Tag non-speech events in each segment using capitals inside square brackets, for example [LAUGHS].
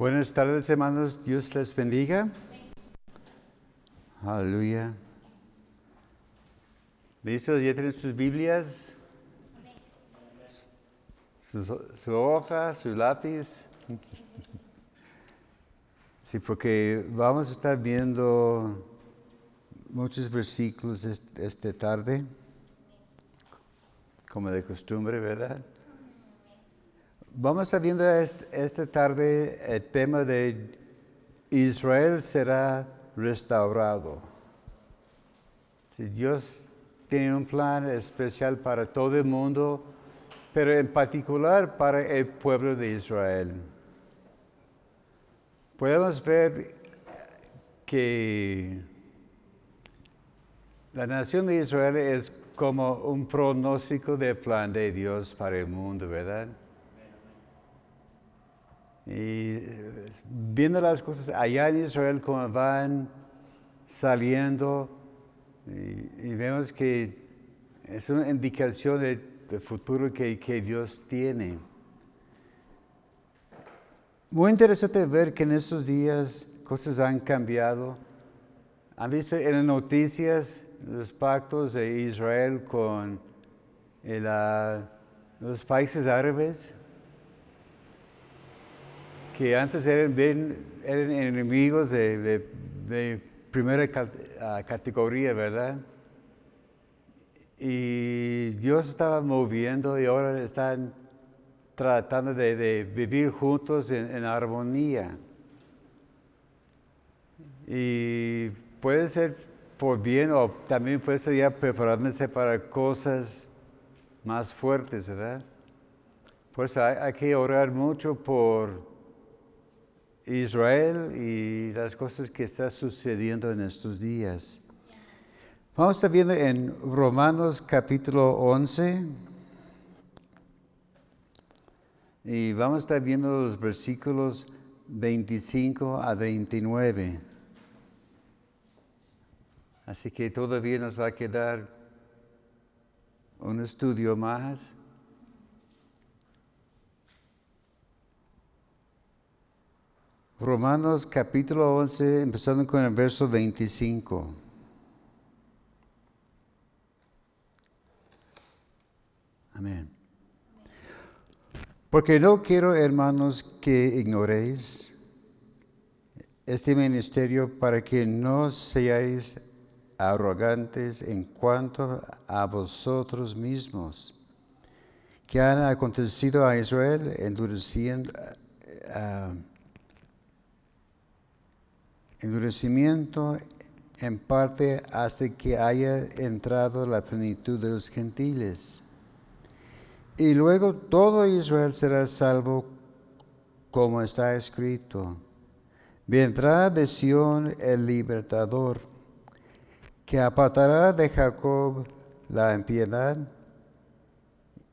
Buenas tardes, hermanos. Dios les bendiga. Aleluya. ¿Listos? ¿Ya tienen sus Biblias? Su, hoja, su lápiz. [LAUGHS] Sí, porque vamos a estar viendo muchos versículos esta tarde, como de costumbre, ¿verdad? Vamos a esta tarde el tema de Israel será restaurado. Si Dios tiene un plan especial para todo el mundo, pero en particular para el pueblo de Israel. Podemos ver que la nación de Israel es como un pronóstico del plan de Dios para el mundo, ¿verdad? Y viendo las cosas allá en Israel como van saliendo, y, vemos que es una indicación del futuro que, Dios tiene. Muy interesante ver que en estos días cosas han cambiado. ¿Han visto en las noticias los pactos de Israel con los países árabes? Que antes eran, eran enemigos de, primera categoría, ¿verdad? Y Dios estaba moviendo y ahora están tratando de, vivir juntos en, armonía. Y puede ser por bien o también puede ser ya preparándose para cosas más fuertes, ¿verdad? Por eso hay que orar mucho por Israel y las cosas que están sucediendo en estos días. Vamos a estar viendo en Romanos capítulo 11 y vamos a estar viendo los versículos 25 a 29. Así que todavía nos va a quedar un estudio más. Romanos capítulo 11, empezando con el verso 25. Amén. Porque no quiero, hermanos, que ignoréis este ministerio para que no seáis arrogantes en cuanto a vosotros mismos, que han acontecido a Israel endureciendo. Uh, endurecimiento en parte hasta que haya entrado la plenitud de los gentiles. Y luego todo Israel será salvo como está escrito. Vendrá de Sión el libertador, que apartará de Jacob la impiedad,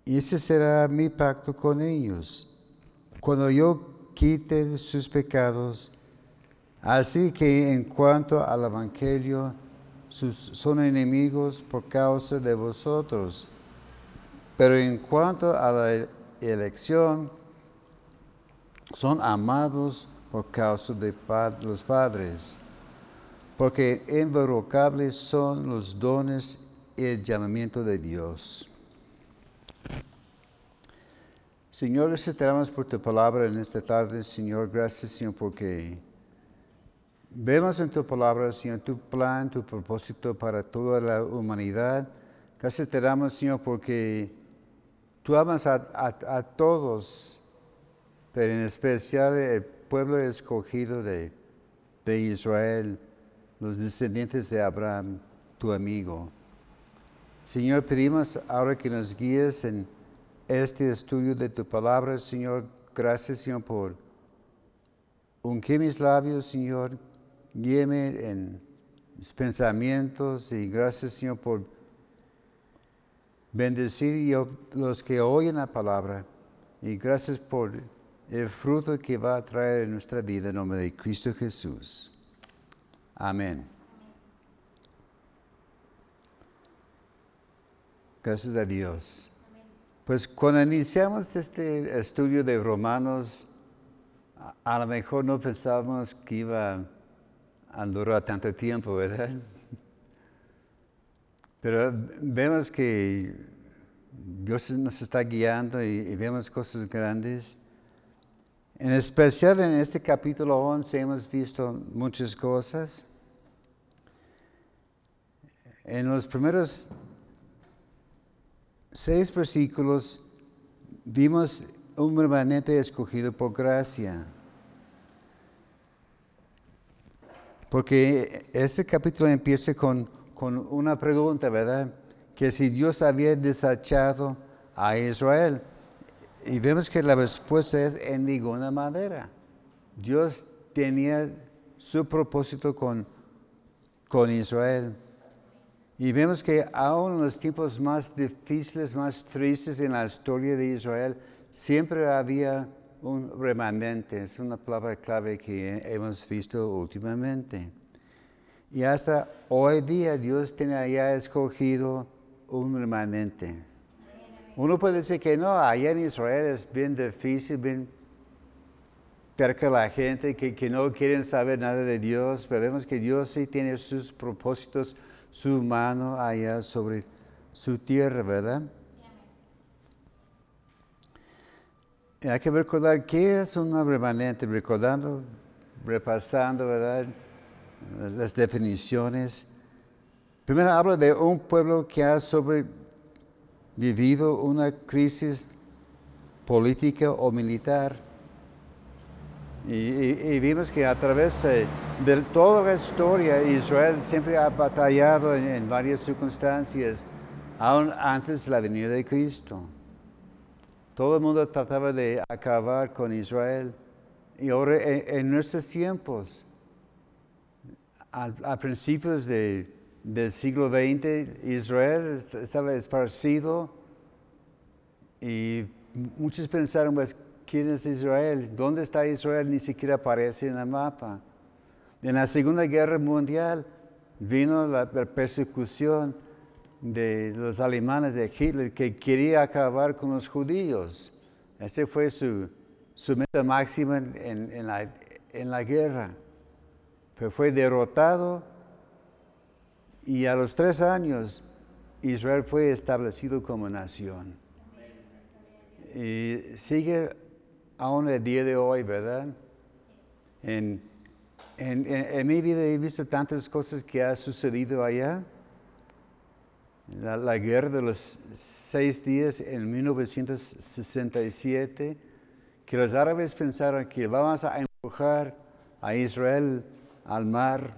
y ese será mi pacto con ellos. Cuando yo quite sus pecados, Así que en cuanto al Evangelio, son enemigos por causa de vosotros. Pero en cuanto a la elección, son amados por causa de los padres. Porque invocables son los dones y el llamamiento de Dios. Señor, gracias por tu palabra en esta tarde. Señor, gracias, Señor, porque Vemos en tu palabra, Señor, tu plan, tu propósito para toda la humanidad. Gracias te damos, Señor, porque tú amas a, todos, pero en especial el pueblo escogido de, Israel, los descendientes de Abraham, tu amigo. Señor, pedimos ahora que nos guíes en este estudio de tu palabra, Señor. Gracias, Señor, por ungir mis labios, Señor, guíeme en mis pensamientos y gracias Señor por bendecir a los que oyen la palabra y gracias por el fruto que va a traer en nuestra vida en nombre de Cristo Jesús. Amén. Gracias a Dios. Pues cuando iniciamos este estudio de Romanos, a, a lo mejor no pensábamos que iba a durar tanto tiempo, ¿verdad? [LAUGHS] Pero vemos que Dios nos está guiando y, vemos cosas grandes. En especial en este capítulo 11 hemos visto muchas cosas. En los primeros seis versículos vimos un permanente escogido por gracia. Porque este capítulo empieza con, con una pregunta, ¿verdad? Que si Dios había desechado a Israel. Y vemos que la respuesta es en ninguna manera. Dios tenía su propósito con, con Israel. Y vemos que aún en los tiempos más difíciles, más tristes en la historia de Israel, siempre había un remanente, es una palabra clave que hemos visto últimamente. Y hasta hoy día Dios tiene ya escogido un remanente. Uno puede decir que no, allá en Israel es bien difícil, bien cerca la gente que, que no quieren saber nada de Dios, pero vemos que Dios sí tiene sus propósitos, su mano allá sobre su tierra, ¿verdad? Hay que recordar qué es un remanente, recordando, repasando, ¿verdad? Las definiciones. Primero habla de un pueblo que ha sobrevivido una crisis política o militar. Y, vimos que a través de toda la historia Israel siempre ha batallado en, en varias circunstancias, aún antes de la venida de Cristo. Todo el mundo trataba de acabar con Israel. Y ahora en, nuestros tiempos, a, principios del siglo XX, Israel estaba esparcido y muchos pensaron, pues, ¿quién es Israel? ¿Dónde está Israel? Ni siquiera aparece en el mapa. En la Segunda Guerra Mundial vino la persecución de los alemanes de Hitler que quería acabar con los judíos. Ese fue su, meta máxima en, la, en la guerra. Pero fue derrotado y a los tres años Israel fue establecido como nación. Y sigue aún el día de hoy, ¿verdad? En, en, mi vida he visto tantas cosas que ha sucedido allá la, guerra de los seis días en 1967, que los árabes pensaron que vamos a empujar a Israel al mar.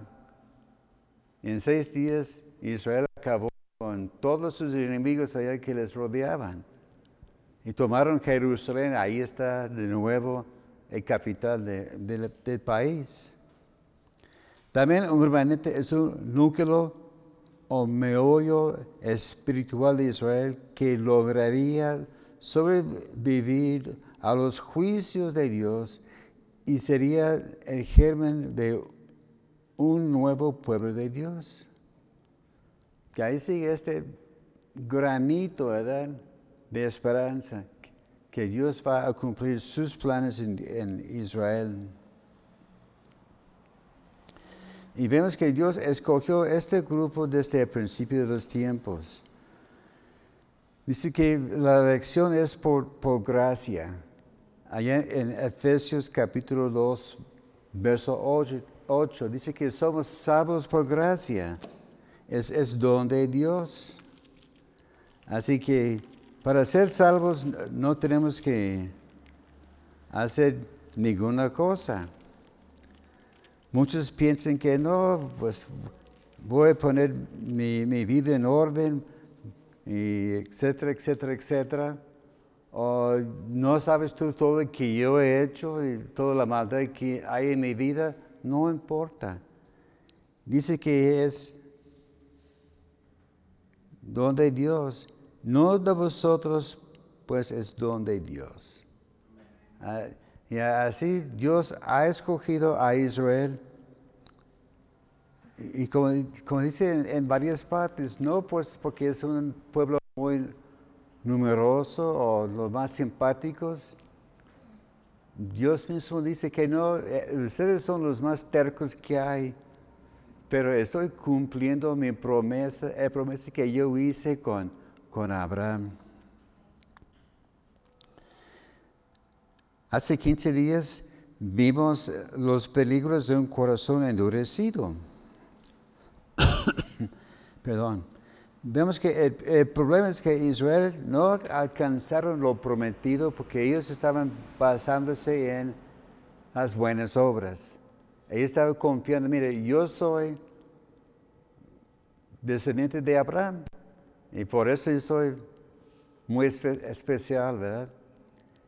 En seis días Israel acabó con todos sus enemigos allá que les rodeaban. Y tomaron Jerusalén, ahí está de nuevo el capital del país. También urbanamente es un núcleo o meollo espiritual de Israel que lograría sobrevivir a los juicios de Dios y sería el germen de un nuevo pueblo de Dios. Que ahí sigue este granito de esperanza que Dios va a cumplir sus planes en Israel. Y vemos que Dios escogió este grupo desde el principio de los tiempos. Dice que la elección es por, por gracia. Allá en Efesios capítulo 2, verso 8, dice que somos salvos por gracia. Es, es don de Dios. Así que para ser salvos no tenemos que hacer ninguna cosa. Muchos piensan que no, pues voy a poner mi, vida en orden, y etcétera, etcétera, etcétera. O no sabes tú todo lo que yo he hecho y toda la maldad que hay en mi vida, no importa. Dice que es donde Dios, no de vosotros, pues es donde Dios. Ah, y así Dios ha escogido a Israel. Y como, dice en, varias partes, no pues porque es un pueblo muy numeroso o los más simpáticos. Dios mismo dice que no, eh, ustedes son los más tercos que hay, pero estoy cumpliendo mi promesa, la promesa que yo hice con, con Abraham. Hace 15 días vimos los peligros de un corazón endurecido. [COUGHS] Perdón. Vemos que el, problema es que Israel no alcanzaron lo prometido porque ellos estaban basándose en las buenas obras. Ellos estaban confiando, mire, yo soy descendiente de Abraham y por eso yo soy muy especial, ¿verdad?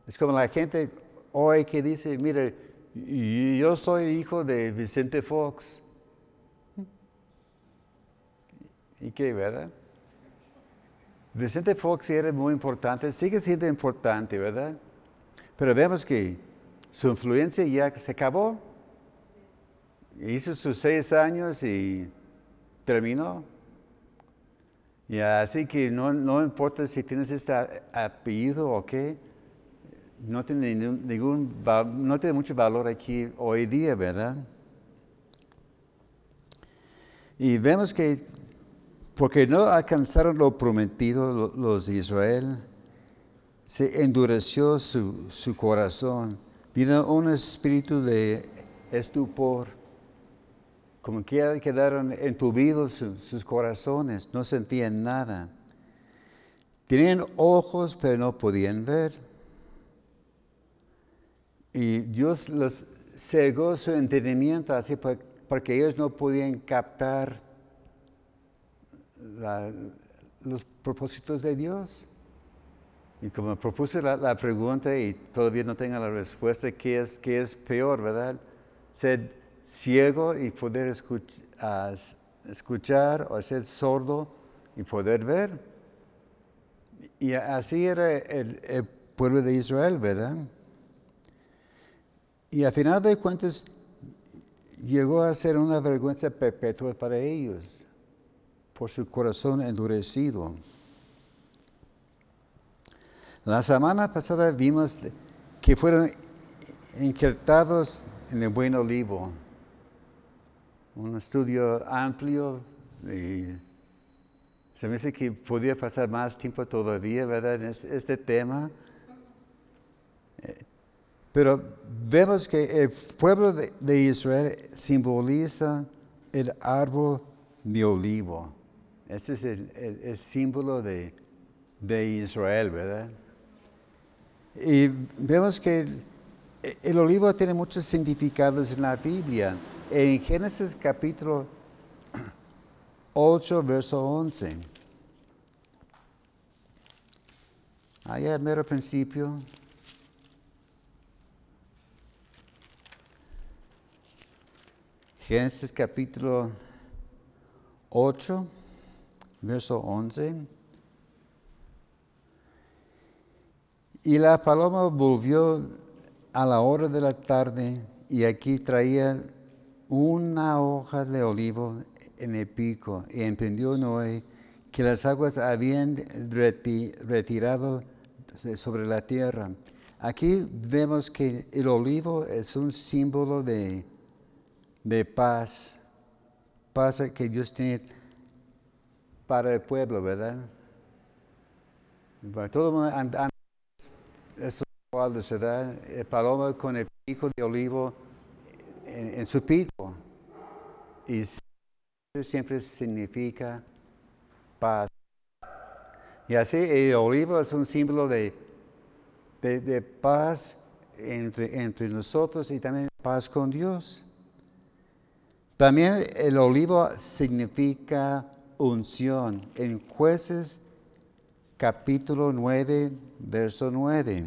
Es como la gente hoy que dice, mire, yo soy hijo de Vicente Fox. ¿Y qué, verdad? Vicente Fox era muy importante, sigue siendo importante, ¿verdad? Pero vemos que su influencia ya se acabó. Hizo sus seis años y terminó. Y así que no, no importa si tienes este apellido o qué, no tiene, ningún, no tiene mucho valor aquí hoy día, ¿verdad? Y vemos que porque no alcanzaron lo prometido los de Israel, se endureció su, corazón. Vino un espíritu de estupor, como que quedaron entubidos sus corazones, no sentían nada. Tenían ojos, pero no podían ver. Y Dios los cegó su entendimiento así porque ellos no podían captar los propósitos de Dios. Y como propuse la, pregunta y todavía no tengo la respuesta, ¿qué es, qué es peor, verdad? Ser ciego y poder escuchar o ser sordo y poder ver. Y así era el, el pueblo de Israel, ¿verdad? Y al final de cuentas llegó a ser una vergüenza perpetua para ellos por su corazón endurecido. La semana pasada vimos que fueron injertados en el buen olivo. Un estudio amplio y se me dice que podría pasar más tiempo todavía, ¿verdad? En este tema. Pero vemos que el pueblo de Israel simboliza el árbol de olivo. Ese es el, símbolo de, Israel, ¿verdad? Y vemos que el, olivo tiene muchos significados en la Biblia. En Génesis capítulo 8, verso 11. Allá mero principio. Génesis capítulo 8 verso 11. Y la paloma volvió a la hora de la tarde y aquí traía una hoja de olivo en el pico y entendió Noé que las aguas habían retirado sobre la tierra. Aquí vemos que el olivo es un símbolo de, de paz, paz que Dios tiene para el pueblo, ¿verdad? todo el mundo anda, esos ¿verdad? El paloma con el pico de olivo en, su pico. Y siempre significa paz. Y así el olivo es un símbolo de, de, paz entre, entre nosotros y también paz con Dios. También el olivo significa unción en jueces capítulo 9, verso 9.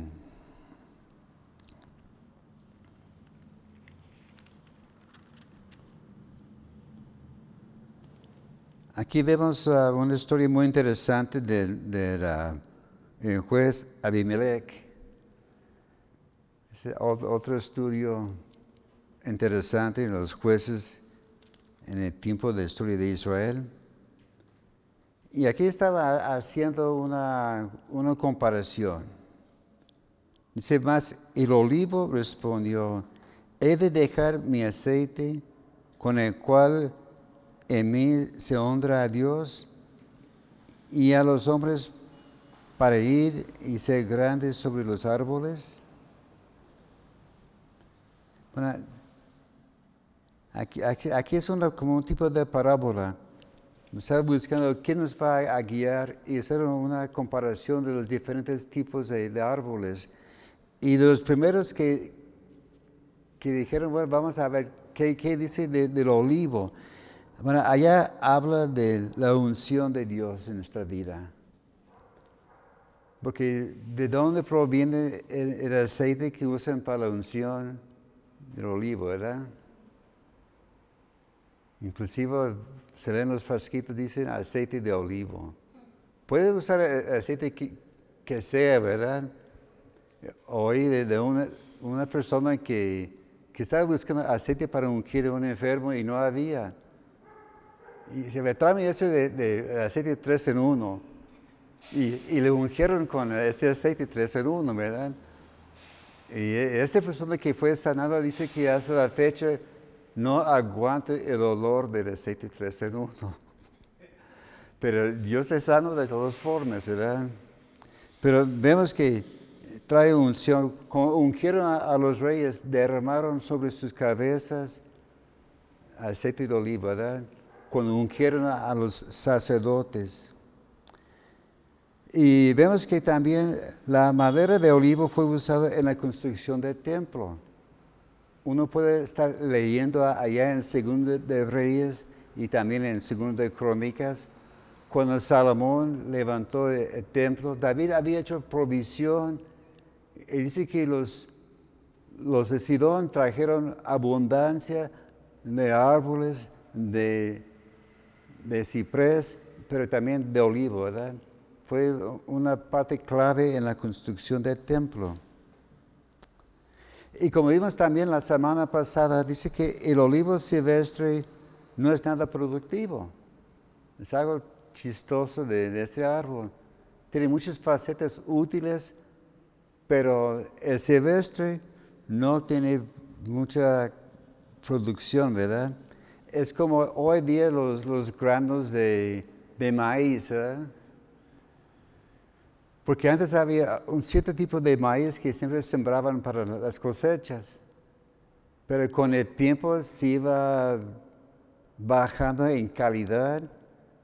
Aquí vemos uh, una historia muy interesante del de, juez Abimelech. Otro estudio interesante en los jueces en el tiempo de la historia de Israel. Y aquí estaba haciendo una, comparación. Dice más, el olivo respondió, he de dejar mi aceite con el cual en mí se honra a Dios y a los hombres para ir y ser grandes sobre los árboles. Bueno, aquí, es como un tipo de parábola. Está buscando quién nos va a guiar y hacer una comparación de los diferentes tipos de, árboles. Y de los primeros que, dijeron, bueno, vamos a ver qué, dice del olivo. Bueno, allá habla de la unción de Dios en nuestra vida. Porque de dónde proviene el, aceite que usan para la unción del olivo, ¿verdad? Inclusive se ven los frasquitos, dicen aceite de olivo. Puede usar aceite que, sea, ¿verdad? Oí de, una, una, persona que, que, estaba buscando aceite para ungir a un enfermo y no había. Y se me trae ese de, aceite 3 en 1. Y, le ungieron con ese aceite 3 en 1, ¿verdad? Y esta persona que fue sanada dice que hasta la fecha no aguanta el olor del aceite 3 en 1. Pero Dios es sano de todas formas, ¿verdad? Pero vemos que trae unción, ungieron a los reyes, derramaron sobre sus cabezas aceite de oliva, ¿verdad? cuando ungieron a los sacerdotes. Y vemos que también la madera de olivo fue usada en la construcción del templo. Uno puede estar leyendo allá en Segundo de Reyes y también en Segundo de Crónicas, cuando Salomón levantó el templo, David había hecho provisión y dice que los, los de Sidón trajeron abundancia de árboles, de de ciprés, pero también de olivo, ¿verdad? Fue una parte clave en la construcción del templo. Y como vimos también la semana pasada, dice que el olivo silvestre no es nada productivo. Es algo chistoso de, este árbol. Tiene muchas facetas útiles, pero el silvestre no tiene mucha producción, ¿verdad? es como hoy día los, granos de, maíz, ¿eh? Porque antes había un cierto tipo de maíz que siempre sembraban para las cosechas, pero con el tiempo se iba bajando en calidad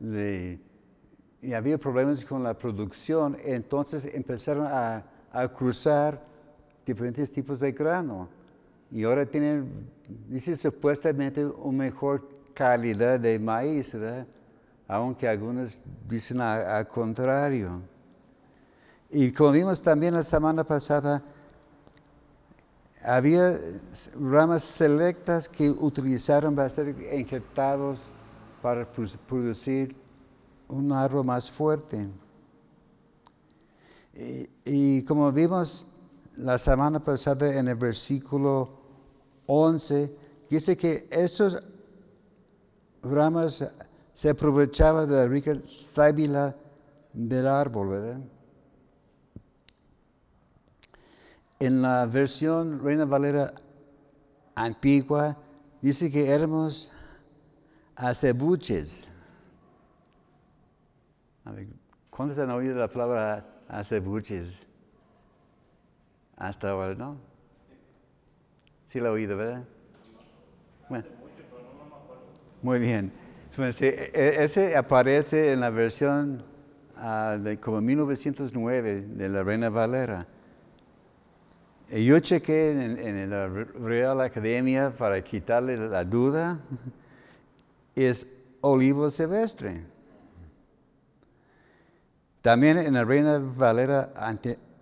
y había problemas con la producción, entonces empezaron a, cruzar diferentes tipos de grano y ahora tienen, dice supuestamente, una mejor calidad de maíz, aunque algunos dicen al contrario. Y como vimos también la semana pasada, había ramas selectas que utilizaron para ser injertados para producir un árbol más fuerte. Y, como vimos la semana pasada en el versículo 11, dice que estos ramas se aprovechaban de la rica sábila del árbol, ¿verdad? En la versión Reina Valera antigua dice que éramos acebuches. ¿Cuántos han oído la palabra acebuches? Hasta ahora, ¿no? Sí la he oído, ¿verdad? Bueno. Muy bien. E, e, ese aparece en la versión uh, de como 1909 de la Reina Valera. Y yo chequé en, en, la Real Academia para quitarle la duda. [LAUGHS] Es olivo silvestre. También en la Reina Valera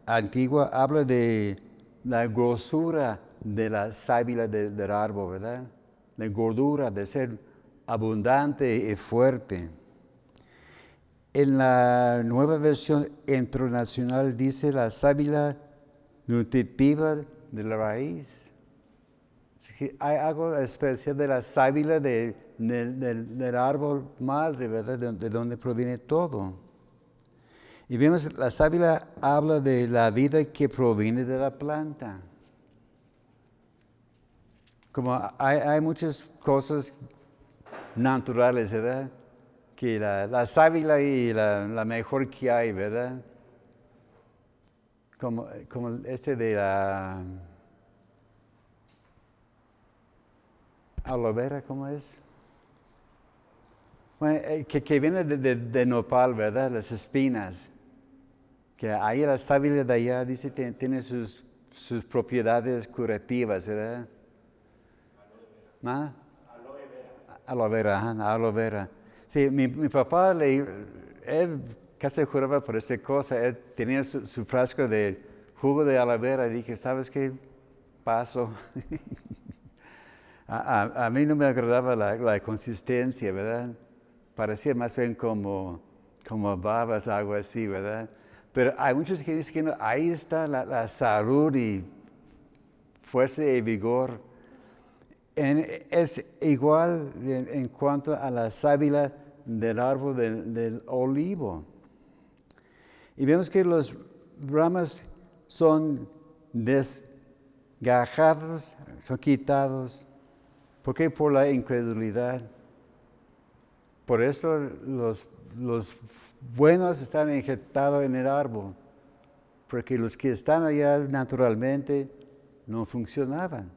antigua habla de la grosura de la sábila del árbol, ¿verdad? La gordura de ser abundante y fuerte. En la nueva versión internacional dice la sábila nutritiva de la raíz. Hay algo especial de la sábila del árbol madre, ¿verdad? De, donde proviene todo. Y vemos, la sábila habla de la vida que proviene de la planta. Como hay, muchas cosas naturales, ¿verdad? Que la, sábila y la, mejor que hay, ¿verdad? Como, como este de la aloe vera, ¿cómo es? Bueno, eh, que, viene de, nopal, ¿verdad? Las espinas. Que ahí la sábila de allá dice que tiene sus, sus propiedades curativas, ¿verdad? ¿Ah? Aloe vera. Aloe vera, Sí, mi, papá, le, él casi juraba por esta cosa. Él tenía su, frasco de jugo de aloe vera y dije, ¿sabes qué? Paso. [LAUGHS] a, mí no me agradaba la, consistencia, ¿verdad? Parecía más bien como, como babas, algo así, ¿verdad? Pero hay muchos que dicen que ahí está la salud y fuerza y vigor es igual en, cuanto a la sábila del árbol del, olivo. Y vemos que los ramas son desgajados, son quitados. ¿Por qué? Por la incredulidad. Por eso los, los buenos están injertados en el árbol, porque los que están allá naturalmente no funcionaban.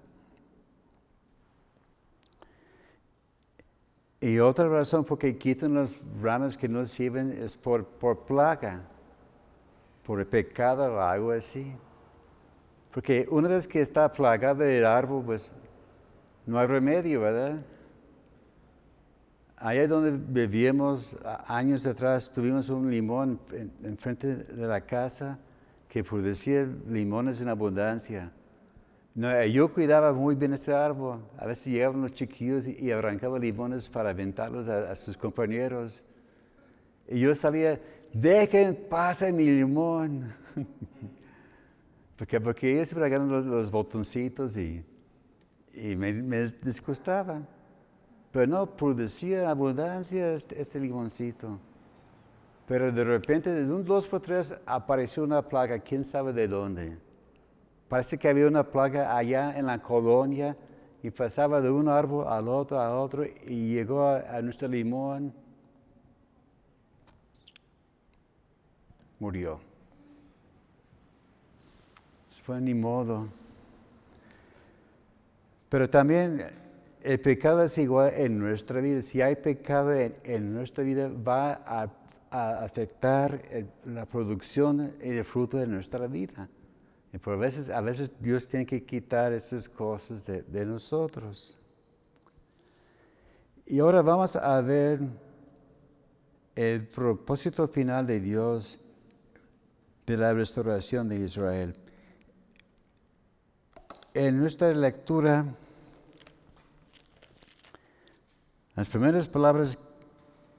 Y otra razón por que quitan las ramas que no sirven es por, por plaga, por el pecado o algo así. Porque una vez que está plagado el árbol, pues no hay remedio, ¿verdad? Allá donde vivíamos años atrás, tuvimos un limón enfrente de la casa que producía limones en abundancia. No, eh, yo cuidaba muy bien ese árbol. A veces llegaban los chiquillos y, arrancaban limones para aventarlos a, sus compañeros. Y yo sabía, dejen pasar mi limón. [LAUGHS] porque, porque ellos se los, los botoncitos y, y me, me, disgustaba. Pero no producía abundancia este, este, limoncito. Pero de repente, de un dos por tres, apareció una plaga, quién sabe de dónde. Parece que había una plaga allá en la colonia y pasaba de un árbol al otro, al otro y llegó a, nuestro limón. Murió. Fue ni modo. Pero también el pecado es igual en nuestra vida. Si hay pecado en, nuestra vida, va a, afectar la producción y el fruto de nuestra vida. Y por veces, a veces Dios tiene que quitar esas cosas de, nosotros. Y ahora vamos a ver el propósito final de Dios de la restauración de Israel. En nuestra lectura, las primeras palabras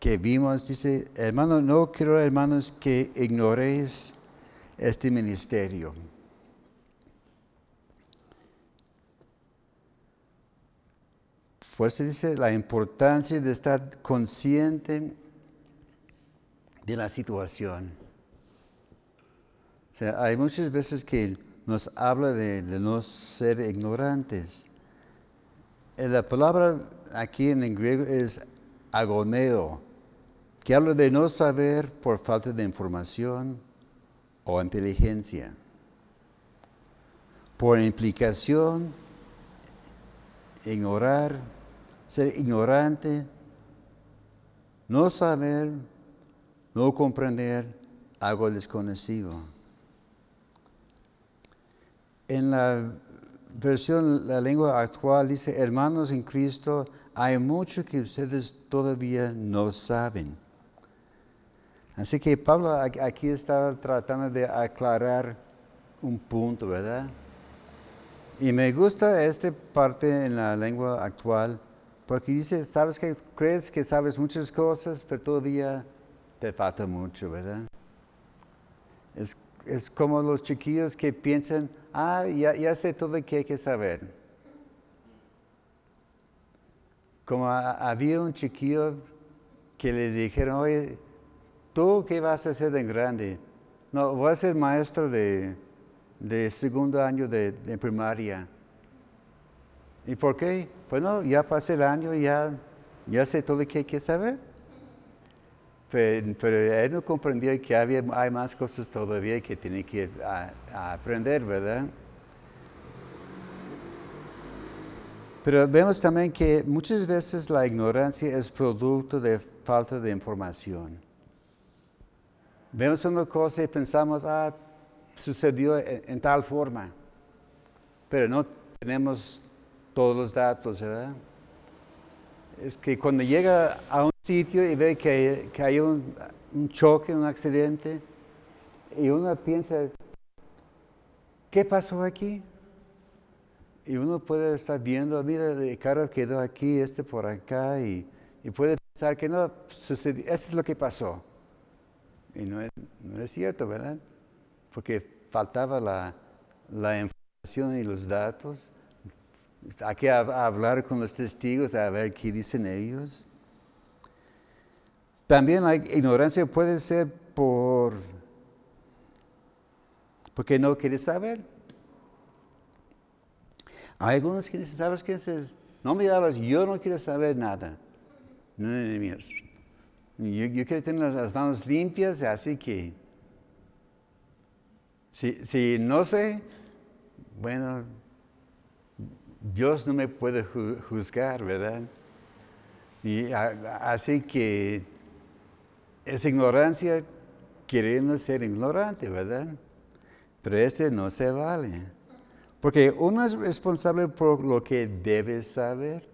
que vimos dice, hermano, no quiero hermanos que ignoréis este ministerio. Pues se dice la importancia de estar consciente de la situación. Sea, hay muchas veces que nos habla de, no ser ignorantes. Eh, la palabra aquí en griego es agoneo, que habla de no saber por falta de información o inteligencia. Por implicación, ignorar ser ignorante, no saber, no comprender algo desconocido. En la versión, la lengua actual dice, hermanos en Cristo, hay mucho que ustedes todavía no saben. Así que Pablo aquí está tratando de aclarar un punto, ¿verdad? Y me gusta esta parte en la lengua actual porque dice, sabes que crees que sabes muchas cosas, pero todavía te falta mucho, ¿verdad? Es, como los chiquillos que piensan, ah, ya, ya sé todo lo que hay que saber. Como había un chiquillo que le dijeron, oye, ¿tú qué vas a hacer de grande? No, voy a ser maestro de, segundo año de, primaria. ¿Y por qué? Bueno, ya pasé el año y ya, ya sé todo lo que hay que saber. Pero, él no comprendía que había, hay más cosas todavía que tiene que aprender, ¿verdad? Pero vemos también que muchas veces la ignorancia es producto de falta de información. Vemos una cosa y pensamos, ah, sucedió en, tal forma, pero no tenemos todos los datos, ¿verdad? Es que cuando llega a un sitio y ve que, hay un, choque, un accidente, y uno piensa, ¿qué pasó aquí? Y uno puede estar viendo, mira, el carro quedó aquí, este por acá, y, puede pensar que no sucedió, eso es lo que pasó. Y no es, cierto, ¿verdad? Porque faltaba la, información y los datos. Hay que hablar con los testigos a ver qué dicen ellos. También la ignorancia puede ser por porque no quieres saber. Hay algunos que dicen, ¿sabes qué? No me hablas, yo no quiero saber nada. No, no, no, yo, quiero tener las manos limpias, así que si, no sé, bueno, Dios no me puede juzgar, ¿verdad? Y así que es ignorancia queriendo ser ignorante, ¿verdad? Pero este no se vale. Porque uno es responsable por lo que debe saber.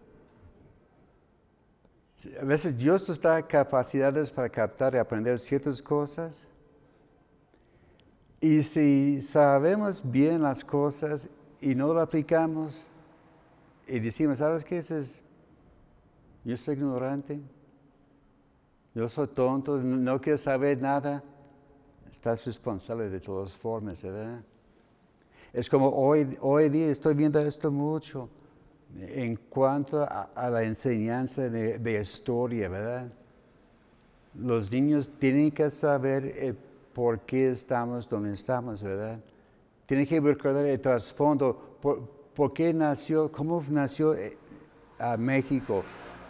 A veces Dios nos da capacidades para captar y aprender ciertas cosas. Y si sabemos bien las cosas y no lo aplicamos y decimos, ¿sabes qué es? Yo soy ignorante, yo soy tonto, no quiero saber nada. Estás responsable de todas formas, ¿verdad? Es como hoy, hoy día estoy viendo esto mucho en cuanto a, la enseñanza de, historia, ¿verdad? Los niños tienen que saber por qué estamos donde estamos, ¿verdad? Tienen que recordar el trasfondo, por, qué nació, cómo nació eh, a México,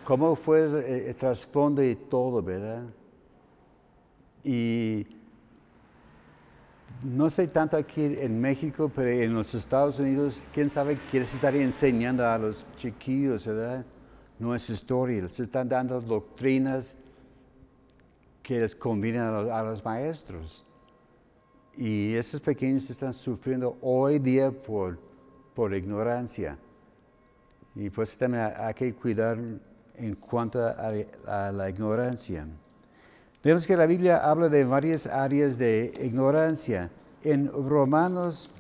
cómo fue el, trasfondo y todo, ¿verdad? Y no sé tanto aquí en México, pero en los Estados Unidos, quién sabe, quieres estar enseñando a los chiquillos, ¿verdad? Nuestra historia, les están dando doctrinas que les convienen a los, maestros. Y esos pequeños están sufriendo hoy día por, por ignorancia. Y pues también hay que cuidar en cuanto a la ignorancia. Vemos que la Biblia habla de varias áreas de ignorancia. En Romanos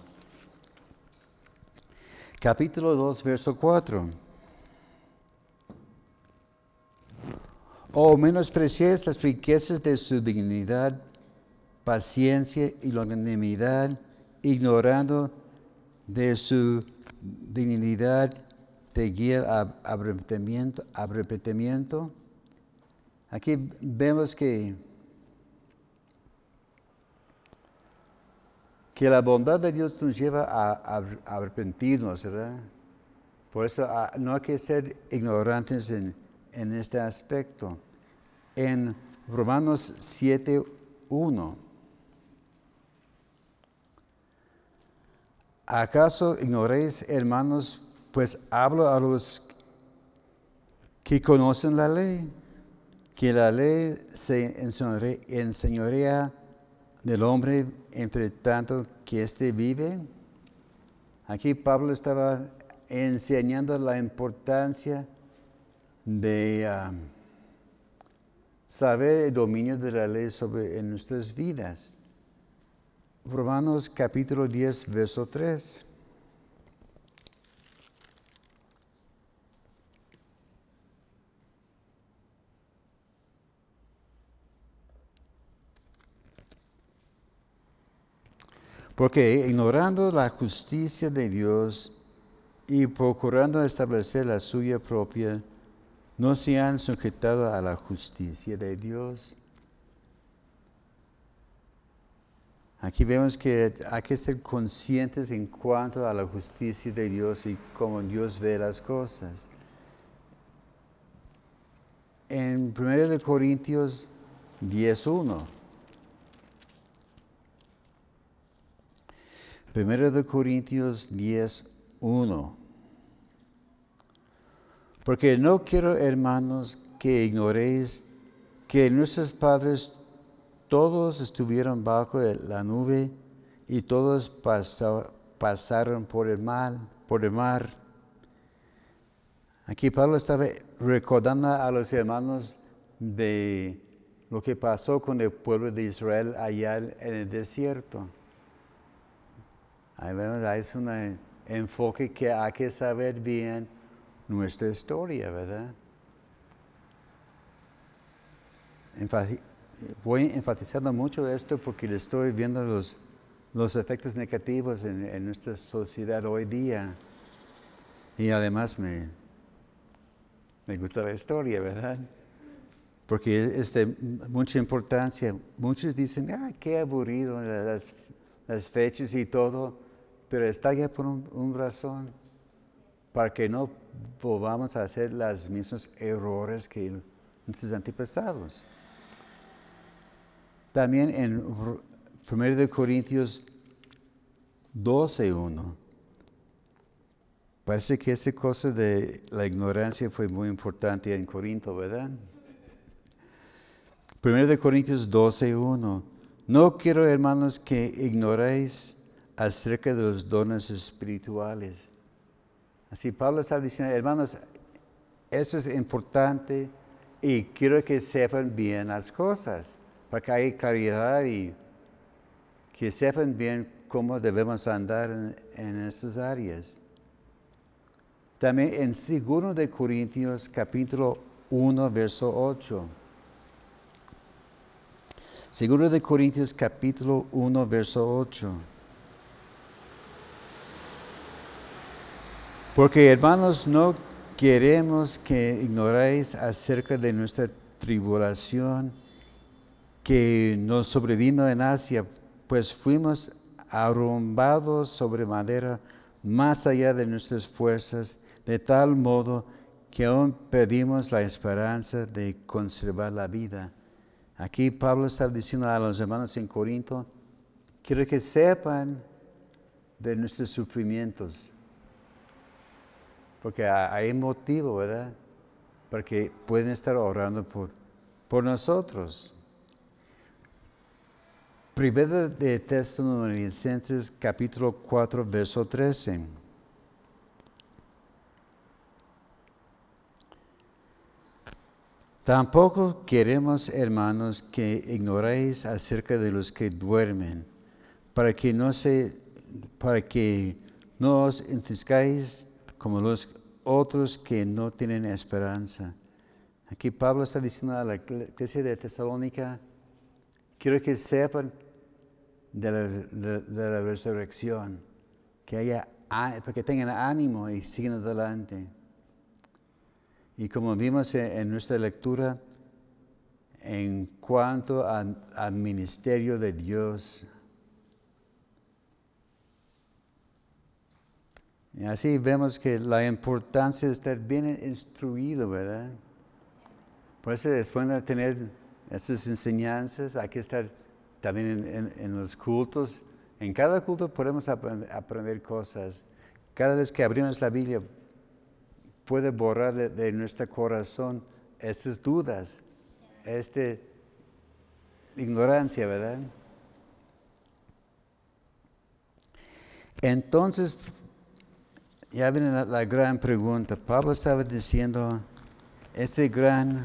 capítulo 2, verso 4. O menospreciéis las riquezas de su dignidad, paciencia y longanimidad, ignorando de su dignidad de guía arrepentimiento, arrepentimiento Aquí vemos que, que la bondad de Dios nos lleva a, arrepentirnos, ¿verdad? Por eso ah, no hay que ser ignorantes en, en este aspecto. En Romanos 7, 1. ¿Acaso ignoréis, hermanos, pues hablo a los que conocen la ley? que la ley se enseñorea del hombre entre tanto que éste vive. Aquí Pablo estaba enseñando la importancia de um, saber el dominio de la ley sobre en nuestras vidas. Romanos capítulo 10, verso 3. Porque ignorando la justicia de Dios y procurando establecer la suya propia, no se han sujetado a la justicia de Dios. Aquí vemos que hay que ser conscientes en cuanto a la justicia de Dios y cómo Dios ve las cosas. En 1 Corintios 10.1. 1 Corintios 10.1. Porque no quiero, hermanos, que ignoréis que nuestros padres todos estuvieron bajo la nube y todos pasaron por el mar, por el mar. Aquí Pablo estaba recordando a los hermanos de lo que pasó con el pueblo de Israel allá en el desierto. Es un enfoque que hay que saber bien nuestra historia, ¿verdad? voy enfatizando mucho esto porque le estoy viendo los, los efectos negativos en, nuestra sociedad hoy día. Y además me, me gusta la historia, ¿verdad? Porque es de mucha importancia. Muchos dicen, ah, qué aburrido las, las fechas y todo, pero está ya por una razón, para que no volvamos a hacer los mismos errores que nuestros antepasados. También en 1 Corintios 12.1. Parece que esa cosa de la ignorancia fue muy importante en Corinto, ¿verdad? 1 Corintios 12.1. No quiero, hermanos, que ignoréis acerca de los dones espirituales. Así Pablo está diciendo, hermanos, eso es importante y quiero que sepan bien las cosas para que haya claridad y que sepan bien cómo debemos andar en, esas áreas. También en 2 de Corintios capítulo 1 verso 8. 2 de Corintios capítulo 1 verso 8. Porque hermanos no queremos que ignoréis acerca de nuestra tribulación que nos sobrevino en Asia, pues fuimos arrumbados sobre madera más allá de nuestras fuerzas, de tal modo que aún pedimos la esperanza de conservar la vida. Aquí Pablo está diciendo a los hermanos en Corinto, quiero que sepan de nuestros sufrimientos, porque hay motivo, ¿verdad? Porque pueden estar orando por, por nosotros. Primera de Tesalonicenses capítulo 4, verso 13. Tampoco queremos, hermanos, que ignoréis acerca de los que duermen, para que no se, para que no os entristezcáis como los otros que no tienen esperanza. Aquí Pablo está diciendo a la iglesia de Tesalónica, quiero que sepan de la, resurrección, que haya, para que tengan ánimo y sigan adelante. Y como vimos en, nuestra lectura, en cuanto al ministerio de Dios, y así vemos que la importancia de estar bien instruido, ¿verdad? Por eso después de tener esas enseñanzas hay que estar también en, los cultos. En cada culto podemos aprender, cosas. Cada vez que abrimos la Biblia, puede borrar de, nuestro corazón esas dudas, esta ignorancia, ¿verdad? Entonces, ya viene la, gran pregunta. Pablo estaba diciendo, este gran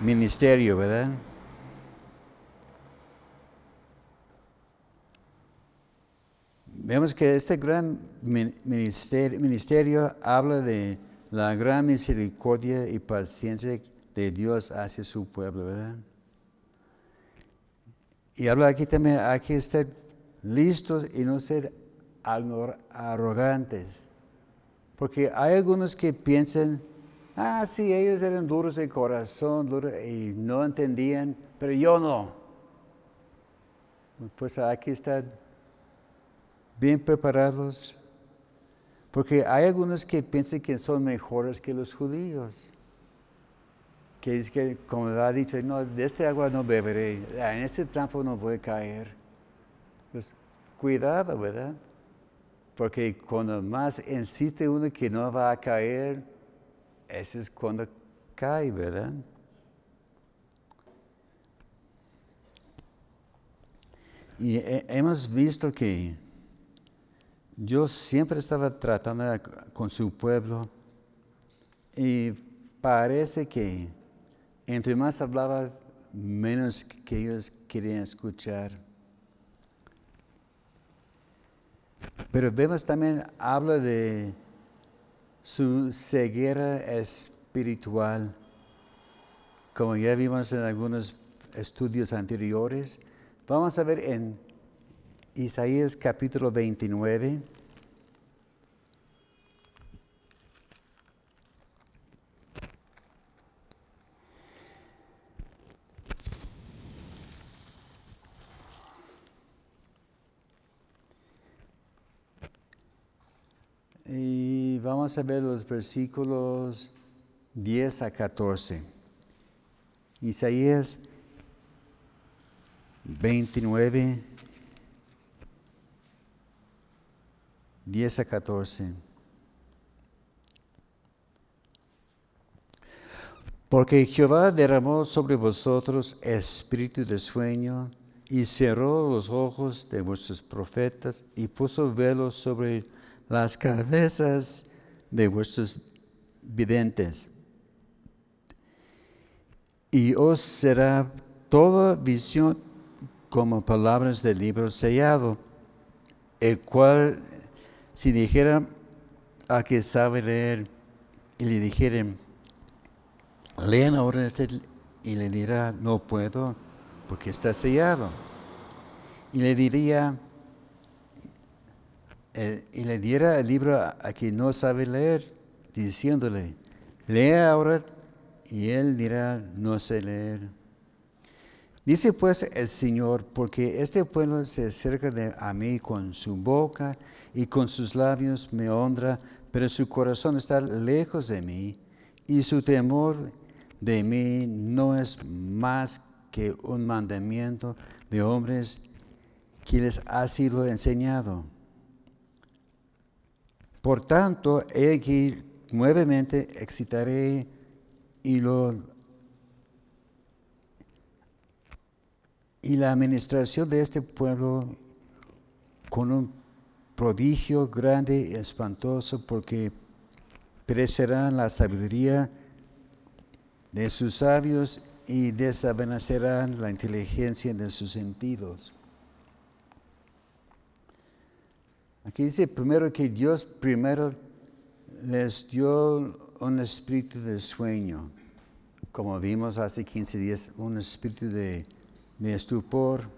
ministerio, ¿verdad? Vemos que este gran ministerio, habla de la gran misericordia y paciencia de Dios hacia su pueblo, ¿verdad? Y habla aquí también, hay que listos y no ser arrogantes. Porque hay algunos que piensan Ah, sí, ellos eran duros de corazón y no entendían, pero yo no. Pues aquí están bien preparados, porque hay algunos que piensan que son mejores que los judíos. Que es que, como ha dicho, no, de este agua no beberé, en este trampo no voy a caer. Pues cuidado, ¿verdad? Porque cuando más insiste uno que no va a caer, eso es cuando cae, ¿verdad? Y hemos visto que Dios siempre estaba tratando con su pueblo y parece que entre más hablaba, menos que ellos querían escuchar. Pero vemos también, habla de su ceguera espiritual, como ya vimos en algunos estudios anteriores. Vamos a ver en Isaías capítulo 29. Y vamos a ver los versículos 10 a 14. Isaías 29, 10 a 14. Porque Jehová derramó sobre vosotros espíritu de sueño y cerró los ojos de vuestros profetas y puso velos sobre las cabezas de vuestros videntes. Y os será toda visión como palabras del libro sellado, el cual si dijera a que sabe leer y le dijeren, lean ahora este, y le dirá, no puedo porque está sellado. Y le diría, y le diera el libro a, quien no sabe leer, diciéndole, lea ahora, y él dirá, no sé leer. Dice pues el Señor, porque este pueblo se acerca de, a mí con su boca y con sus labios me honra, pero su corazón está lejos de mí y su temor de mí no es más que un mandamiento de hombres que les ha sido enseñado. Por tanto, he aquí nuevamente excitaré y lo y la administración de este pueblo con un prodigio grande y espantoso porque perecerán la sabiduría de sus sabios y desvanecerán la inteligencia de sus sentidos. Aquí dice primero que Dios primero les dio un espíritu de sueño, como vimos hace 15 días, un espíritu de, estupor,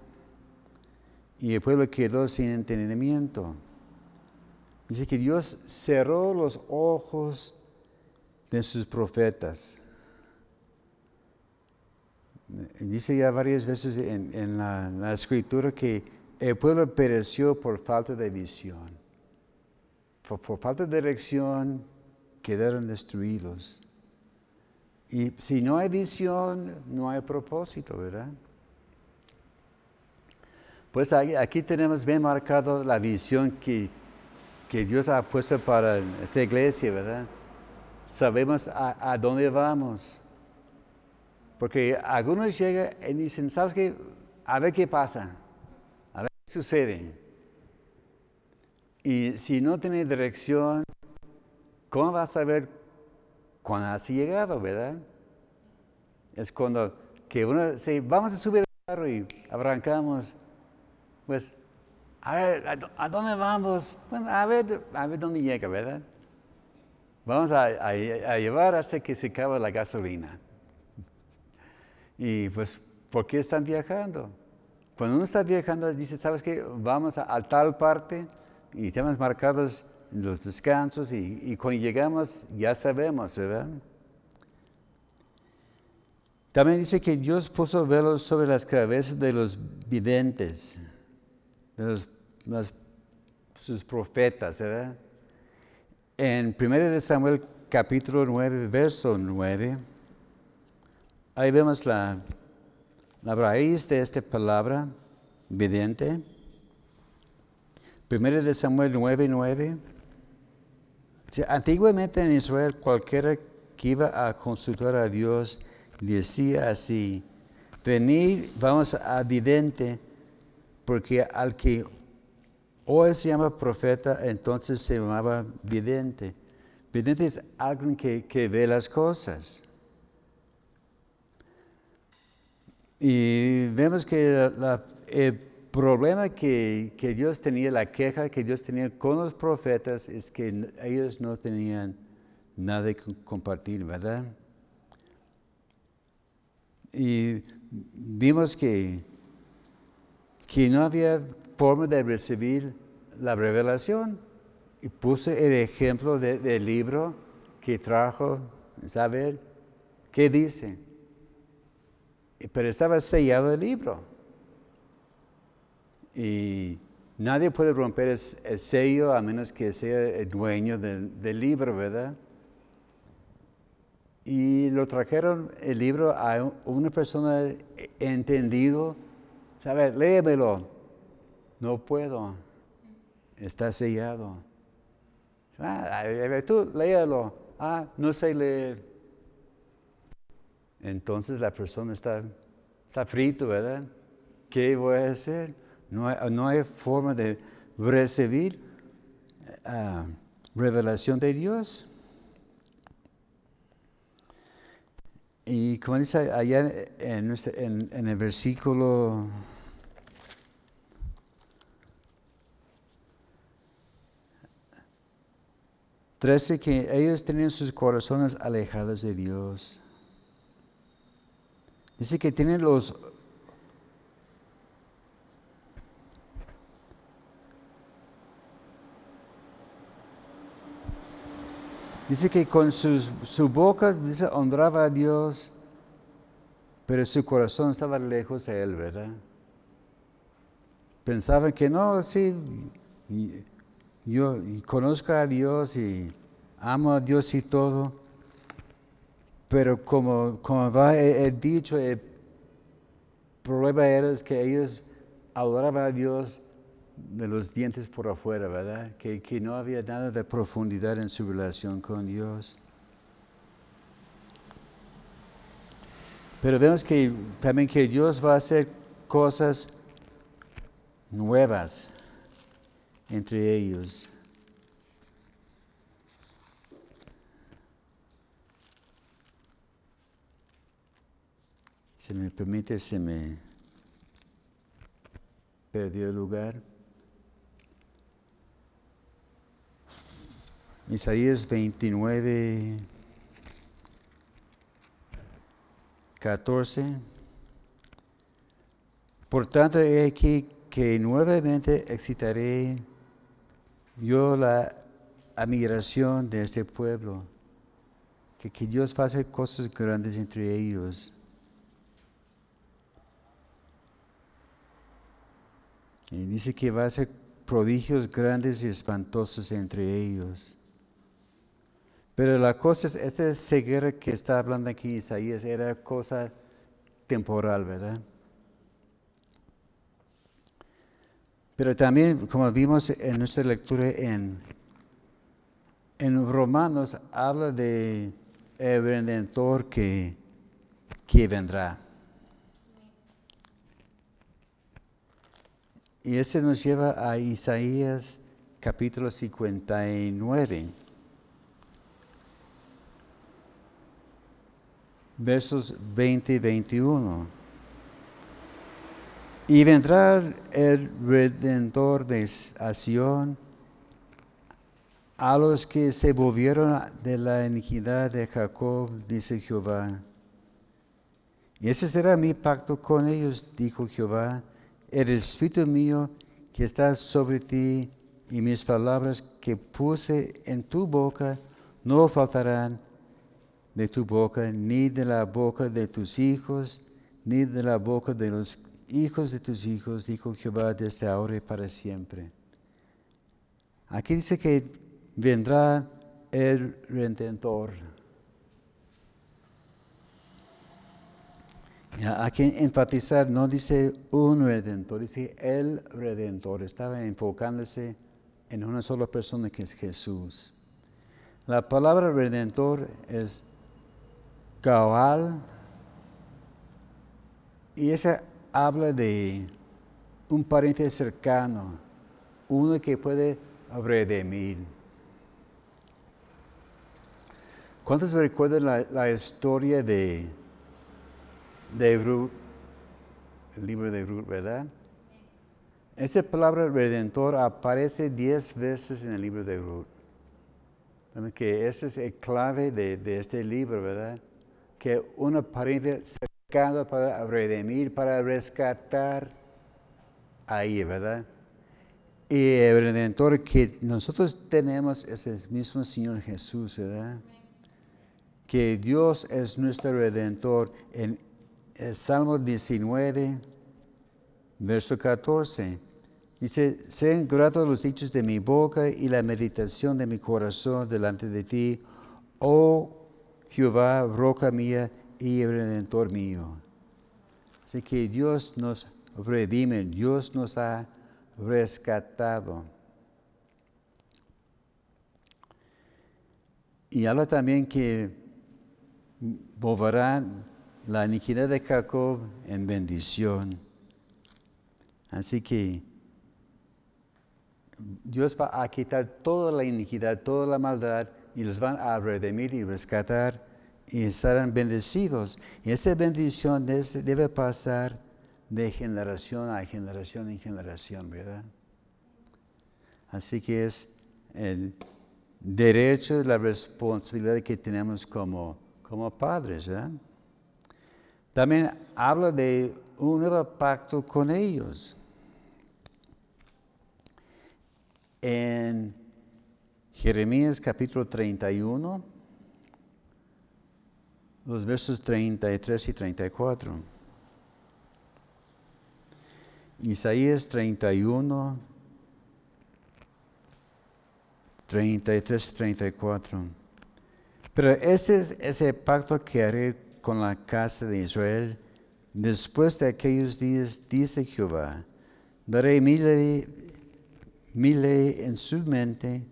y el pueblo quedó sin entendimiento. Dice que Dios cerró los ojos de sus profetas. Dice ya varias veces en, la escritura que el pueblo pereció por falta de visión. Por, falta de dirección quedaron destruidos. Y si no hay visión, no hay propósito, ¿verdad? Pues aquí, tenemos bien marcado la visión que, Dios ha puesto para esta iglesia, ¿verdad? Sabemos a, a dónde vamos. Porque algunos llegan y dicen, ¿sabes qué? A ver qué pasa sucede? Y si no tiene dirección, ¿cómo vas a saber cuándo has llegado, verdad? Es cuando que uno dice, vamos a subir el carro y arrancamos, pues, a ver, ¿a dónde vamos? Bueno, a ver, a ver dónde llega, ¿verdad? Vamos a, a llevar hasta que se acabe la gasolina. Y pues, ¿por qué están viajando? Cuando uno está viajando, dice, ¿sabes qué? Vamos a, tal parte y tenemos marcados los descansos y, cuando llegamos ya sabemos, ¿verdad? También dice que Dios puso velos sobre las cabezas de los videntes, de los, sus profetas, ¿verdad? En 1 Samuel capítulo 9, verso 9, ahí vemos la, la raíz de esta palabra, vidente. 1 Samuel 9, 9. Antiguamente en Israel cualquiera que iba a consultar a Dios decía así, venid, vamos a vidente, porque al que hoy se llama profeta, entonces se llamaba vidente. Vidente es alguien que, ve las cosas. Y vemos que el problema que, que, Dios tenía, la queja que Dios tenía con los profetas es que ellos no tenían nada que compartir, ¿verdad? Y vimos que, que no había forma de recibir la revelación. Y puse el ejemplo del libro que trajo saber qué dice. Pero estaba sellado el libro. Y nadie puede romper el, sello a menos que sea el dueño del, libro, ¿verdad? y lo trajeron el libro a una persona entendido, ¿sabes? Léemelo. No puedo. Está sellado. Ah, tú léelo. Ah, no sé leer. Entonces la persona está, está frito, ¿verdad? ¿Qué voy a hacer? No hay, no hay forma de recibir ah, revelación de Dios. Y como dice allá en, el versículo Trece, que ellos tenían sus corazones alejados de Dios. Dice que tienen los Dice que con su boca dice, honraba a Dios, pero su corazón estaba lejos de Él, ¿verdad? Pensaban que no, sí, yo conozco a Dios y amo a Dios y todo, pero como, como va el dicho, el problema era que ellos adoraban a Dios de los dientes por afuera, ¿verdad? Que, que no había nada de profundidad en su relación con Dios. Pero vemos que también que Dios va a hacer cosas nuevas entre ellos. Si me permite, se me perdió el lugar. Isaías 29, 14. Por tanto, he aquí que nuevamente excitaré yo la admiración de este pueblo, que, que Dios hacer cosas grandes entre ellos. Y dice que va a hacer prodigios grandes y espantosos entre ellos. Pero la cosa es, esta ceguera que está hablando aquí Isaías era cosa temporal, ¿verdad? Pero también, como vimos en nuestra lectura en, en Romanos, habla de el redentor que, que vendrá. Y ese nos lleva a Isaías capítulo 59. versos 20 y 21. Y vendrá el redentor de Sion a los que se volvieron de la iniquidad de Jacob, dice Jehová. Y ese será mi pacto con ellos, dijo Jehová. El espíritu mío que está sobre ti y mis palabras que puse en tu boca no faltarán de tu boca, ni de la boca de tus hijos, ni de la boca de los hijos de tus hijos, dijo Jehová desde ahora y para siempre. Aquí dice que vendrá el redentor. Aquí enfatizar no dice un redentor, dice el redentor. Estaba enfocándose en una sola persona que es Jesús. La palabra redentor es cabal y esa habla de un pariente cercano, uno que puede redimir. ¿Cuántos recuerdan la, la historia de, de Ruth? El libro de Ruth, ¿verdad? Esa palabra redentor aparece diez veces en el libro de Ruth. Que ese es el clave de, de este libro, ¿verdad? Que una pariente cercana para redimir, para rescatar ahí, ¿verdad? Y el redentor que nosotros tenemos es el mismo Señor Jesús, ¿verdad? Que Dios es nuestro redentor. En el Salmo 19, verso 14, dice, sean gratos los dichos de mi boca y la meditación de mi corazón delante de ti, oh Jehová, roca mía y redentor mío. Así que Dios nos redime, Dios nos ha rescatado. Y habla también que volverá la iniquidad de Jacob en bendición. Así que Dios va a quitar toda la iniquidad, toda la maldad y los van a redimir y rescatar y estarán bendecidos. Y esa bendición debe pasar de generación a generación en generación, ¿verdad? Así que es el derecho, la responsabilidad que tenemos como, como padres, ¿verdad? También habla de un nuevo pacto con ellos. En Jeremías capítulo 31, los versos 33 y 34. Isaías 31, 33 34. Pero ese es ese pacto que haré con la casa de Israel. Después de aquellos días, dice Jehová, daré mi ley, en su mente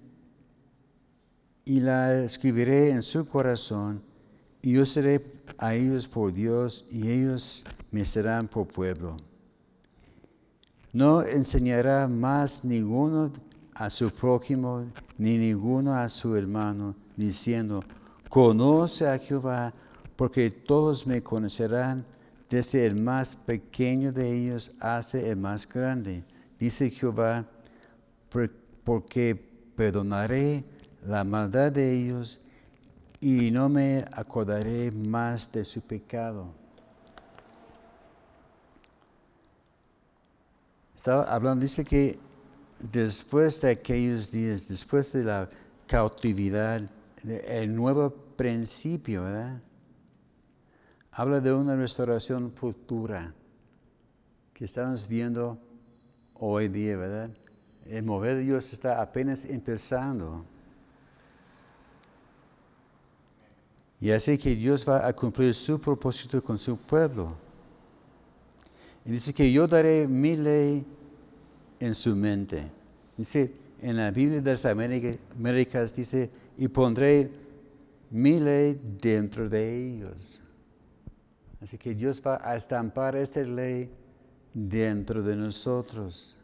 y la escribiré en su corazón, y yo seré a ellos por Dios, y ellos me serán por pueblo. No enseñará más ninguno a su prójimo, ni ninguno a su hermano, diciendo, conoce a Jehová, porque todos me conocerán, desde el más pequeño de ellos hasta el más grande. Dice Jehová, porque perdonaré la maldad de ellos y no me acordaré más de su pecado. Estaba hablando, dice que después de aquellos días, después de la cautividad, el nuevo principio, ¿verdad? Habla de una restauración futura que estamos viendo hoy día, ¿verdad? El mover de Dios está apenas empezando. Y así que Dios va a cumplir su propósito con su pueblo. Y dice que yo daré mi ley en su mente. Dice, en la Biblia de las Américas dice, y pondré mi ley dentro de ellos. Así que Dios va a estampar esta ley dentro de nosotros.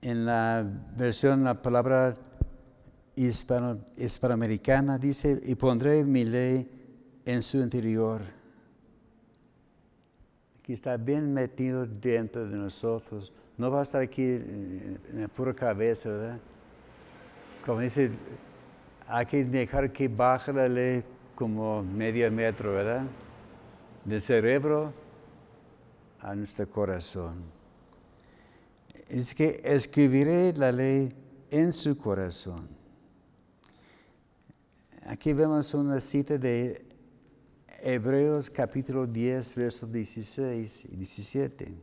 En la versión, la palabra hispano, hispanoamericana dice, y pondré mi ley en su interior que está bien metido dentro de nosotros. No va a estar aquí en la pura cabeza, ¿verdad? Como dice, hay que dejar que baje la ley como medio metro, ¿verdad? Del cerebro a nuestro corazón. Es que escribiré la ley en su corazón. Aquí vemos una cita de Hebreos capítulo 10, versos 16 y 17.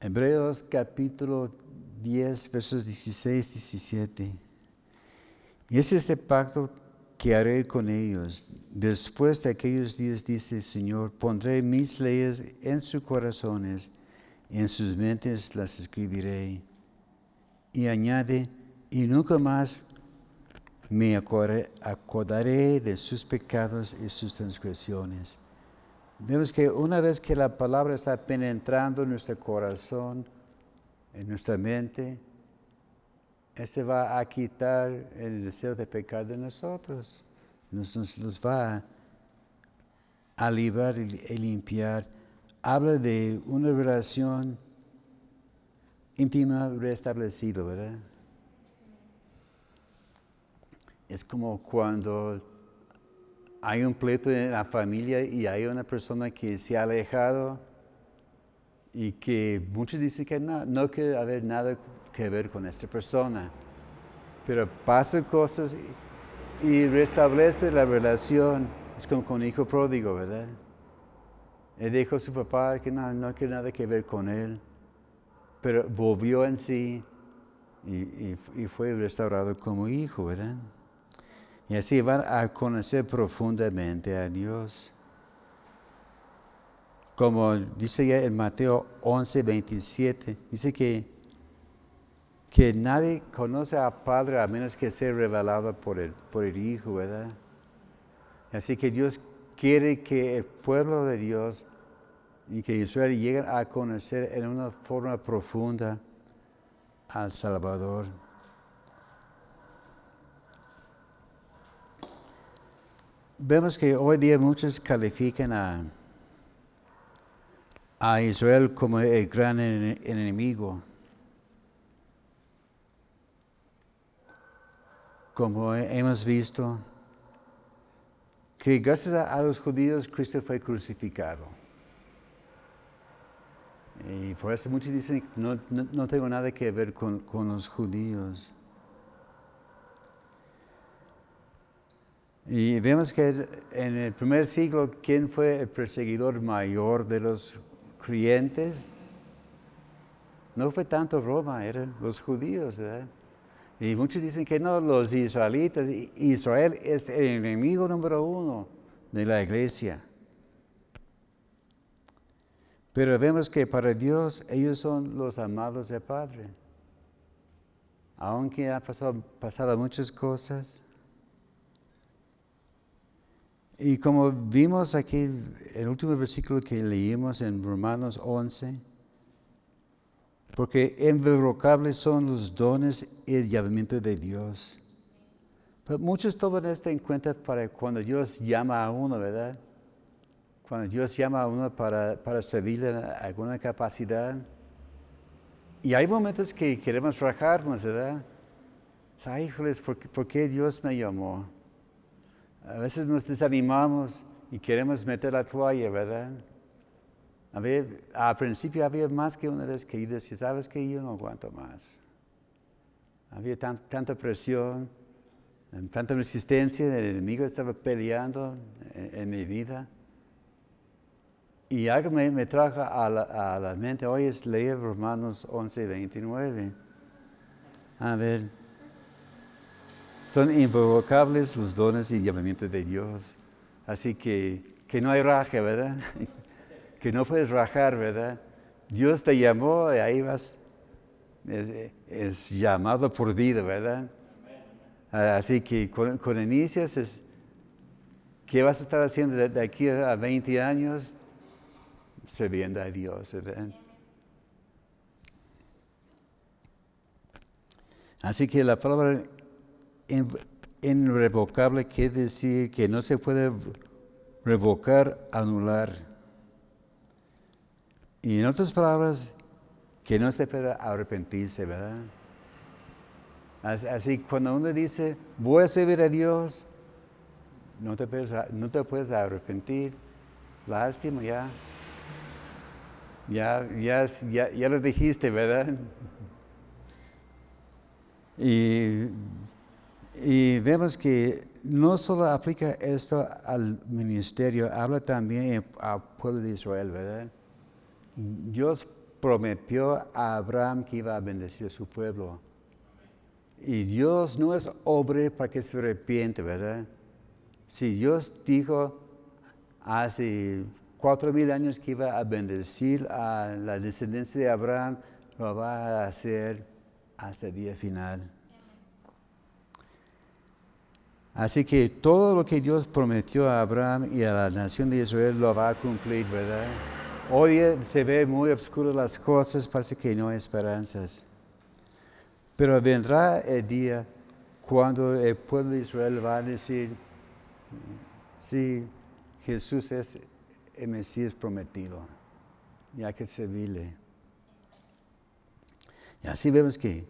Hebreos capítulo 10, versos 16 y 17. Y es este pacto que haré con ellos. Después de aquellos días, dice el Señor, pondré mis leyes en sus corazones y en sus mentes las escribiré. Y añade, y nunca más me acordaré de sus pecados y sus transgresiones. Vemos que una vez que la palabra está penetrando en nuestro corazón, en nuestra mente, ese va a quitar el deseo de pecar de nosotros. Nos, nos, va a librar y limpiar. Habla de una relación íntima restablecida, ¿verdad? Es como cuando hay un pleito en la familia y hay una persona que se ha alejado y que muchos dicen que no, no quiere haber nada que ver con esta persona. Pero pasan cosas y restablece la relación. Es como con el hijo pródigo, ¿verdad? Él dijo a su papá que no, no quiere nada que ver con él. Pero volvió en sí y, y fue restaurado como hijo, ¿verdad? Y así van a conocer profundamente a Dios. Como dice ya en Mateo 11, 27, dice que, que nadie conoce a Padre a menos que sea revelado por el, por el Hijo, ¿verdad? Así que Dios quiere que el pueblo de Dios y que Israel lleguen a conocer en una forma profunda al Salvador. vemos que hoy día muchos califican a, a Israel como el gran enemigo. Como hemos visto, que gracias a, los judíos Cristo fue crucificado. Y por eso muchos dicen, no, no, tengo nada que ver con, con los judíos. Y vemos que en el primer siglo, ¿quién fue el perseguidor mayor de los creyentes? No fue tanto Roma, eran los judíos. ¿verdad? Y muchos dicen que no, los israelitas. Israel es el enemigo número uno de la iglesia. Pero vemos que para Dios ellos son los amados del Padre. Aunque han pasado, pasado muchas cosas, y como vimos aquí, el último versículo que leímos en Romanos 11, porque invocables son los dones y el llamamiento de Dios. Pero muchos toman esto en cuenta para cuando Dios llama a uno, ¿verdad? Cuando Dios llama a uno para, para servirle alguna capacidad. Y hay momentos que queremos rajarnos, ¿verdad? Ay, híjoles, ¿por qué Dios me llamó? A veces nos desanimamos y queremos meter la toalla, ¿verdad? A ver, al principio había más que una vez que yo decía, ¿sabes que Yo no aguanto más. Había tanta presión, tanta resistencia, el enemigo estaba peleando en, mi vida. Y algo me, trajo a la, a la, mente hoy es leer Romanos 11, 29. A ver, son invocables los dones y llamamientos de Dios. Así que, que no hay raje, ¿verdad? [LAUGHS] que no puedes rajar, ¿verdad? Dios te llamó y ahí vas. Es, llamado por vida, ¿verdad? Así que con, inicias es, ¿qué vas a estar haciendo de, aquí a 20 años? Sirviendo a Dios, ¿verdad? Así que la palabra irrevocable quiere decir que no se puede revocar, anular. Y en otras palabras, que no se puede arrepentirse, ¿verdad? Así, cuando uno dice, voy a servir a Dios, no te puedes, no te puedes arrepentir, lástima ya. Ya, ya, ya, ya lo dijiste, ¿verdad? [LAUGHS] Y, y vemos que no solo aplica esto al ministerio, habla también al pueblo de Israel, ¿verdad? Dios prometió a Abraham que iba a bendecir a su pueblo. Y Dios no es hombre para que se arrepiente, ¿verdad? Si Dios dijo hace cuatro mil años que iba a bendecir a la descendencia de Abraham, lo va a hacer hasta el día final. Así que todo lo que Dios prometió a Abraham y a la nación de Israel lo va a cumplir, ¿verdad? Hoy se ve muy oscuro las cosas, parece que no hay esperanzas. Pero vendrá el día cuando el pueblo de Israel va a decir, sí, Jesús es el Mesías prometido, y hay que servirle. Y así vemos que,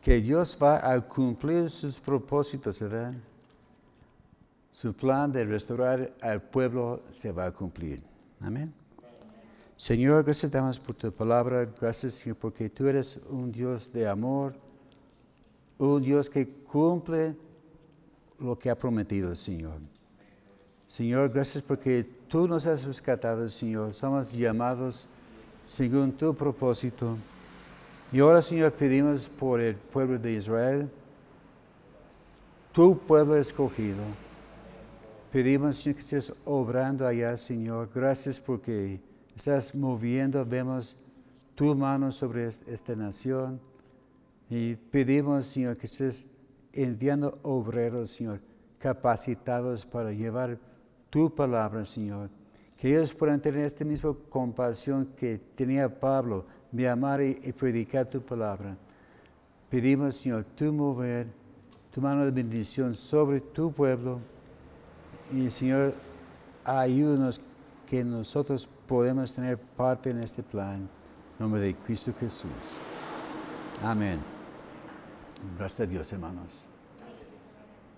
que Dios va a cumplir sus propósitos, ¿verdad? Su plan de restaurar al pueblo se va a cumplir. Amén. Señor, gracias damos por tu palabra, gracias Señor porque tú eres un Dios de amor, un Dios que cumple lo que ha prometido, Señor. Señor, gracias porque tú nos has rescatado, Señor. Somos llamados según tu propósito. Y ahora, Señor, pedimos por el pueblo de Israel, tu pueblo escogido. Pedimos, Señor, que estés obrando allá, Señor. Gracias porque estás moviendo, vemos tu mano sobre esta nación. Y pedimos, Señor, que estés enviando obreros, Señor, capacitados para llevar tu palabra, Señor. Que ellos puedan tener esta misma compasión que tenía Pablo, de amar y, predicar tu palabra. Pedimos, Señor, tu mover, tu mano de bendición sobre tu pueblo. Y, Señor, ayúdanos que nosotros podemos tener parte en este plan. En nombre de Cristo Jesús. Amén. Gracias a Dios, hermanos.